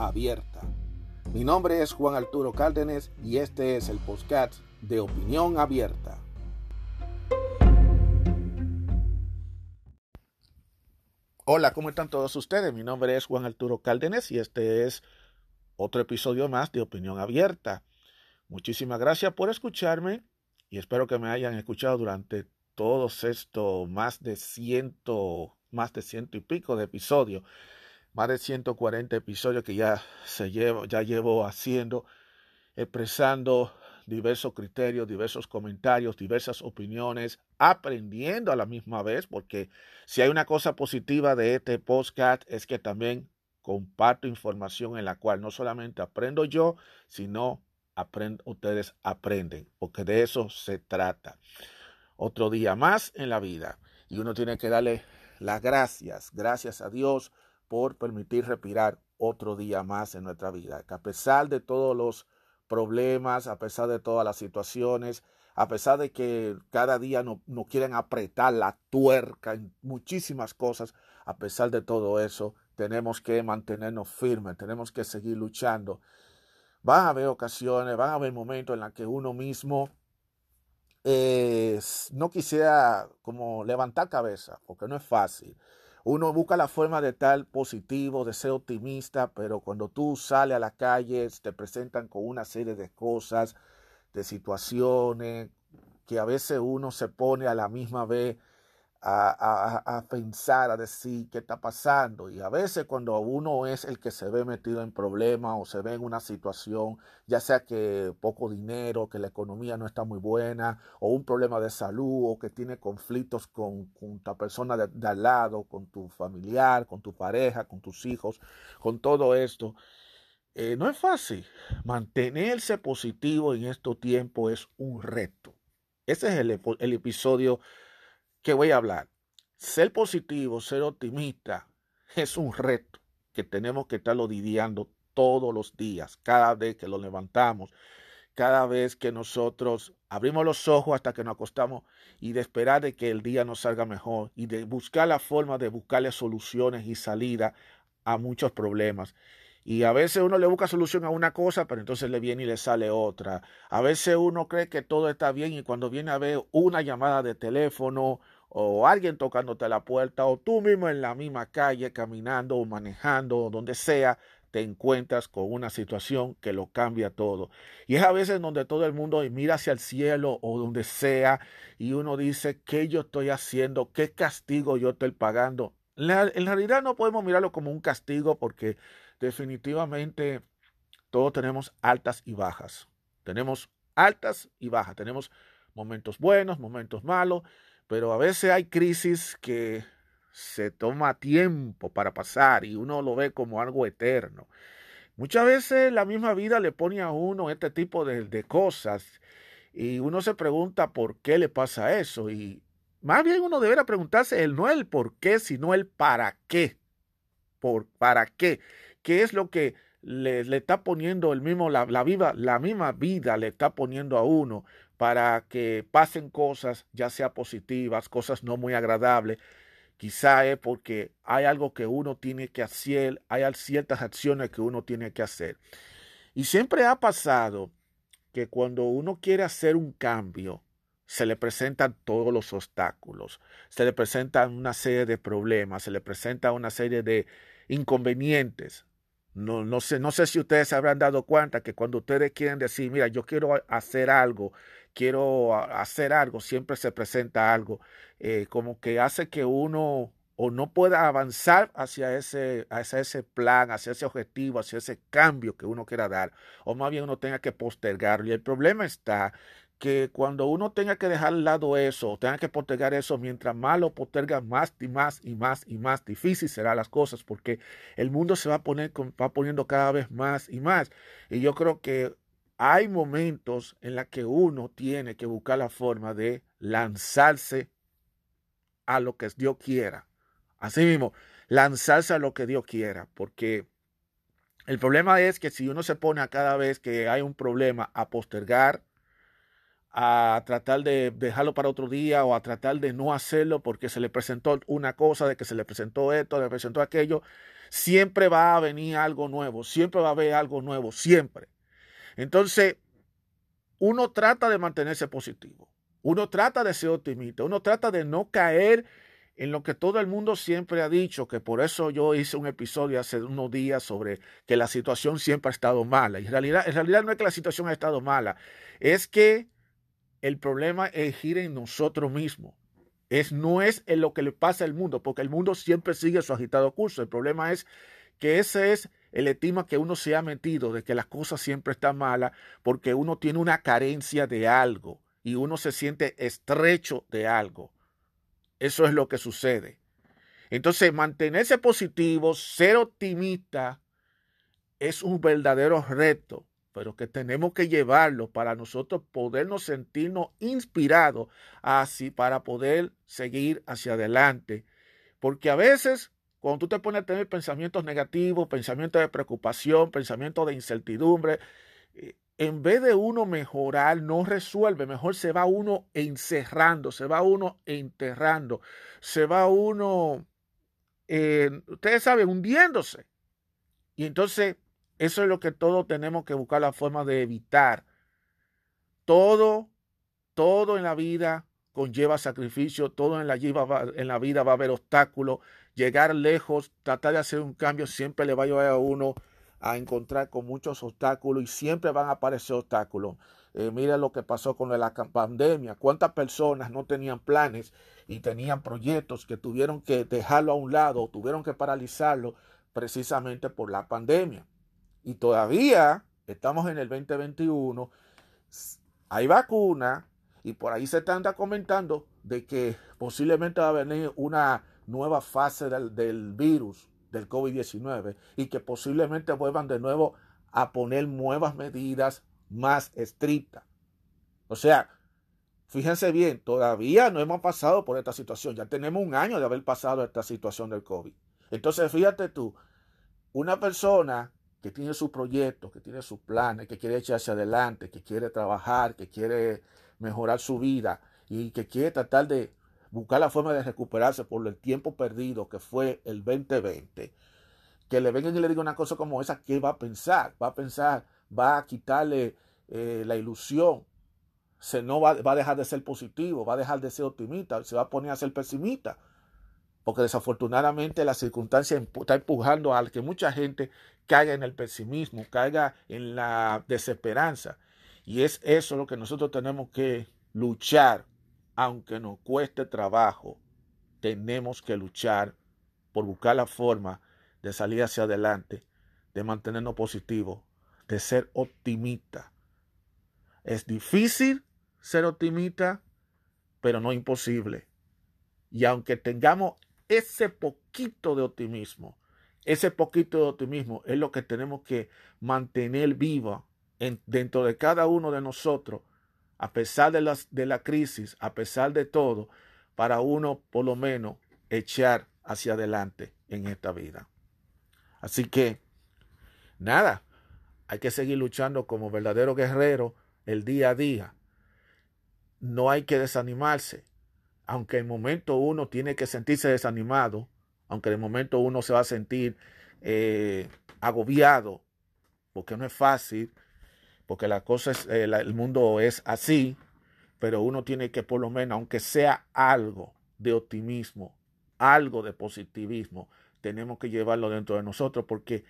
abierta. Mi nombre es Juan Arturo Cárdenas y este es el podcast de Opinión Abierta. Hola, ¿cómo están todos ustedes? Mi nombre es Juan Arturo Cárdenas y este es otro episodio más de Opinión Abierta. Muchísimas gracias por escucharme y espero que me hayan escuchado durante todos estos más de ciento, más de ciento y pico de episodios más de 140 episodios que ya se llevo, ya llevo haciendo, expresando diversos criterios, diversos comentarios, diversas opiniones, aprendiendo a la misma vez, porque si hay una cosa positiva de este podcast es que también comparto información en la cual no solamente aprendo yo, sino ustedes aprenden, porque de eso se trata. Otro día más en la vida y uno tiene que darle las gracias, gracias a Dios por permitir respirar otro día más en nuestra vida. Que a pesar de todos los problemas, a pesar de todas las situaciones, a pesar de que cada día nos no quieren apretar la tuerca en muchísimas cosas, a pesar de todo eso, tenemos que mantenernos firmes, tenemos que seguir luchando. Van a haber ocasiones, van a haber momentos en los que uno mismo eh, no quisiera como levantar cabeza, porque no es fácil. Uno busca la forma de estar positivo, de ser optimista, pero cuando tú sales a la calle te presentan con una serie de cosas, de situaciones, que a veces uno se pone a la misma vez a, pensar, a decir qué está pasando. Y a veces cuando uno es el que se ve metido en problemas o se ve en una situación, ya sea que poco dinero, que la economía no está muy buena, o un problema de salud, o que tiene conflictos con, con tu persona de, al lado, con tu familiar, con tu pareja, con tus hijos, con todo esto. Eh, no es fácil. Mantenerse positivo en estos tiempos es un reto. Ese es el, el episodio que voy a hablar. Ser positivo, ser optimista, es un reto que tenemos que estarlo lidiando todos los días, cada vez que lo levantamos, cada vez que nosotros abrimos los ojos hasta que nos acostamos y de esperar de que el día nos salga mejor y de buscar la forma de buscarle soluciones y salida a muchos problemas. Y a veces uno le busca solución a una cosa, pero entonces le viene y le sale otra. A veces uno cree que todo está bien y cuando viene a ver una llamada de teléfono o alguien tocándote la puerta o tú mismo en la misma calle caminando o manejando o donde sea, te encuentras con una situación que lo cambia todo. Y es a veces donde todo el mundo mira hacia el cielo o donde sea y uno dice, ¿qué yo estoy haciendo? ¿Qué castigo yo estoy pagando? En realidad no podemos mirarlo como un castigo porque definitivamente todos tenemos altas y bajas. Tenemos altas y bajas. Tenemos momentos buenos, momentos malos, pero a veces hay crisis que se toma tiempo para pasar y uno lo ve como algo eterno. Muchas veces la misma vida le pone a uno este tipo de, de cosas y uno se pregunta por qué le pasa eso y más bien uno debería preguntarse el no el por qué, sino el para qué. Por, ¿Para qué? ¿Qué es lo que le, está poniendo el mismo, la, viva, la misma vida le está poniendo a uno para que pasen cosas, ya sea positivas, cosas no muy agradables? Quizá es porque hay algo que uno tiene que hacer, hay ciertas acciones que uno tiene que hacer. Y siempre ha pasado que cuando uno quiere hacer un cambio, se le presentan todos los obstáculos, se le presentan una serie de problemas, se le presenta una serie de inconvenientes. No, no, sé, no sé si ustedes se habrán dado cuenta que cuando ustedes quieren decir, mira, yo quiero hacer algo, quiero hacer algo, siempre se presenta algo, eh, como que hace que uno o no pueda avanzar hacia ese, hacia ese plan, hacia ese objetivo, hacia ese cambio que uno quiera dar, o más bien uno tenga que postergarlo. Y el problema está que cuando uno tenga que dejar al lado eso, tenga que postergar eso, mientras más lo posterga, más y más y más y más difícil serán las cosas, porque el mundo se va, a poner, va poniendo cada vez más y más. Y yo creo que hay momentos en los que uno tiene que buscar la forma de lanzarse a lo que Dios quiera. Así mismo, lanzarse a lo que Dios quiera, porque el problema es que si uno se pone a cada vez que hay un problema a postergar, a tratar de dejarlo para otro día o a tratar de no hacerlo porque se le presentó una cosa, de que se le presentó esto, se le presentó aquello, siempre va a venir algo nuevo, siempre va a haber algo nuevo, siempre. Entonces, uno trata de mantenerse positivo, uno trata de ser optimista, uno trata de no caer en lo que todo el mundo siempre ha dicho, que por eso yo hice un episodio hace unos días sobre que la situación siempre ha estado mala. Y en realidad, en realidad no es que la situación ha estado mala, es que el problema es gira en nosotros mismos. Es, no es en lo que le pasa al mundo, porque el mundo siempre sigue su agitado curso. El problema es que ese es el estima que uno se ha metido de que las cosas siempre están malas porque uno tiene una carencia de algo y uno se siente estrecho de algo. Eso es lo que sucede. Entonces, mantenerse positivo, ser optimista, es un verdadero reto pero que tenemos que llevarlo para nosotros podernos sentirnos inspirados así para poder seguir hacia adelante. Porque a veces, cuando tú te pones a tener pensamientos negativos, pensamientos de preocupación, pensamientos de incertidumbre, eh, en vez de uno mejorar, no resuelve, mejor se va uno encerrando, se va uno enterrando, se va uno, eh, ustedes saben, hundiéndose. Y entonces eso es lo que todos tenemos que buscar la forma de evitar. Todo, todo en la vida conlleva sacrificio, todo en la, en la vida va a haber obstáculos. Llegar lejos, tratar de hacer un cambio, siempre le va a llevar a uno a encontrar con muchos obstáculos y siempre van a aparecer obstáculos. Eh, mira lo que pasó con la pandemia. ¿Cuántas personas no tenían planes y tenían proyectos que tuvieron que dejarlo a un lado, tuvieron que paralizarlo precisamente por la pandemia? Y todavía estamos en el 2021, hay vacuna y por ahí se está comentando de que posiblemente va a venir una nueva fase del, del virus del COVID-19 y que posiblemente vuelvan de nuevo a poner nuevas medidas más estrictas. O sea, fíjense bien, todavía no hemos pasado por esta situación, ya tenemos un año de haber pasado esta situación del COVID. Entonces, fíjate tú, una persona que tiene su proyecto, que tiene sus planes, que quiere echarse adelante, que quiere trabajar, que quiere mejorar su vida y que quiere tratar de buscar la forma de recuperarse por el tiempo perdido que fue el 2020, que le vengan y le digan una cosa como esa, ¿qué va a pensar? Va a pensar, va a quitarle eh, la ilusión, se no va, va, a dejar de ser positivo, va a dejar de ser optimista, se va a poner a ser pesimista porque desafortunadamente la circunstancia está empujando a que mucha gente caiga en el pesimismo, caiga en la desesperanza. Y es eso lo que nosotros tenemos que luchar, aunque nos cueste trabajo, tenemos que luchar por buscar la forma de salir hacia adelante, de mantenernos positivos, de ser optimista. Es difícil ser optimista, pero no imposible. Y aunque tengamos ese poquito de optimismo, ese poquito de optimismo es lo que tenemos que mantener vivo dentro de cada uno de nosotros, a pesar de, de la crisis, a pesar de todo, para uno por lo menos echar hacia adelante en esta vida. Así que, nada, hay que seguir luchando como verdadero guerrero el día a día. No hay que desanimarse aunque en momento uno tiene que sentirse desanimado, aunque en momento uno se va a sentir eh, agobiado, porque no es fácil, porque la cosa es, eh, el mundo es así, pero uno tiene que por lo menos, aunque sea algo de optimismo, algo de positivismo, tenemos que llevarlo dentro de nosotros, porque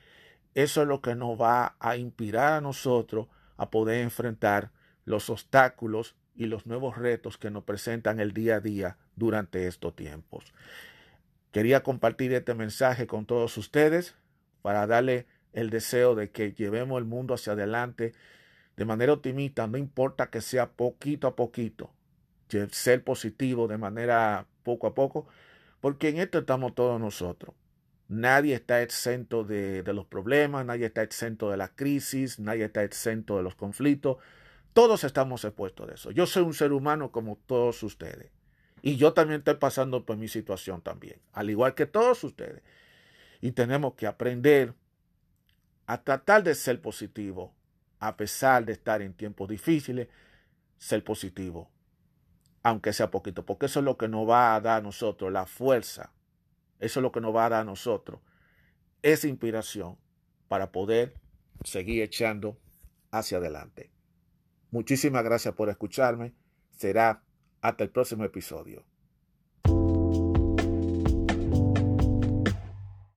eso es lo que nos va a inspirar a nosotros a poder enfrentar los obstáculos y los nuevos retos que nos presentan el día a día durante estos tiempos. Quería compartir este mensaje con todos ustedes para darle el deseo de que llevemos el mundo hacia adelante de manera optimista, no importa que sea poquito a poquito, ser positivo de manera poco a poco, porque en esto estamos todos nosotros. Nadie está exento de, de, los problemas, nadie está exento de la crisis, nadie está exento de los conflictos. Todos estamos expuestos a eso. Yo soy un ser humano como todos ustedes. Y yo también estoy pasando por mi situación también, al igual que todos ustedes. Y tenemos que aprender a tratar de ser positivo, a pesar de estar en tiempos difíciles, ser positivo, aunque sea poquito, porque eso es lo que nos va a dar a nosotros la fuerza, eso es lo que nos va a dar a nosotros esa inspiración para poder seguir echando hacia adelante. Muchísimas gracias por escucharme. Será hasta el próximo episodio.